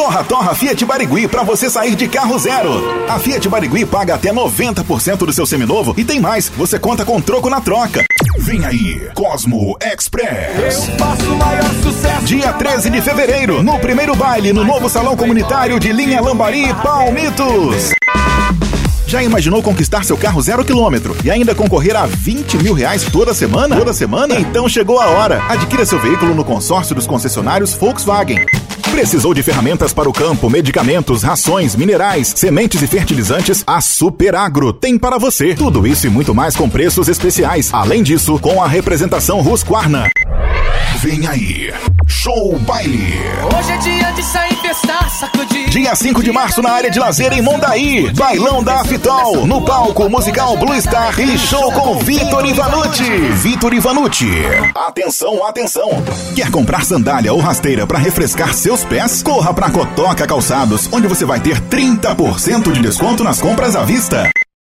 Torra Torra Fiat Barigui para você sair de carro zero. A Fiat Barigui paga até 90% do seu seminovo e tem mais, você conta com troco na troca. Vem aí, Cosmo Express. Eu faço o maior sucesso. Dia 13 de fevereiro, no primeiro baile no novo Salão Comunitário de Linha Lambari Palmitos. Já imaginou conquistar seu carro zero quilômetro e ainda concorrer a 20 mil reais toda semana? Toda semana? Então chegou a hora. Adquira seu veículo no consórcio dos concessionários Volkswagen. Precisou de ferramentas para o campo, medicamentos, rações, minerais, sementes e fertilizantes? A Superagro tem para você. Tudo isso e muito mais com preços especiais. Além disso, com a representação Husqvarna. Vem aí, Show Baile. Hoje é dia de sair. Dia 5 de março na área de lazer em Mondaí. Bailão da Afitol. No palco musical Blue Star e show com Vitor Ivanucci. Vitor Ivanucci. Atenção, atenção. Quer comprar sandália ou rasteira para refrescar seus pés? Corra para Cotoca Calçados, onde você vai ter 30% de desconto nas compras à vista.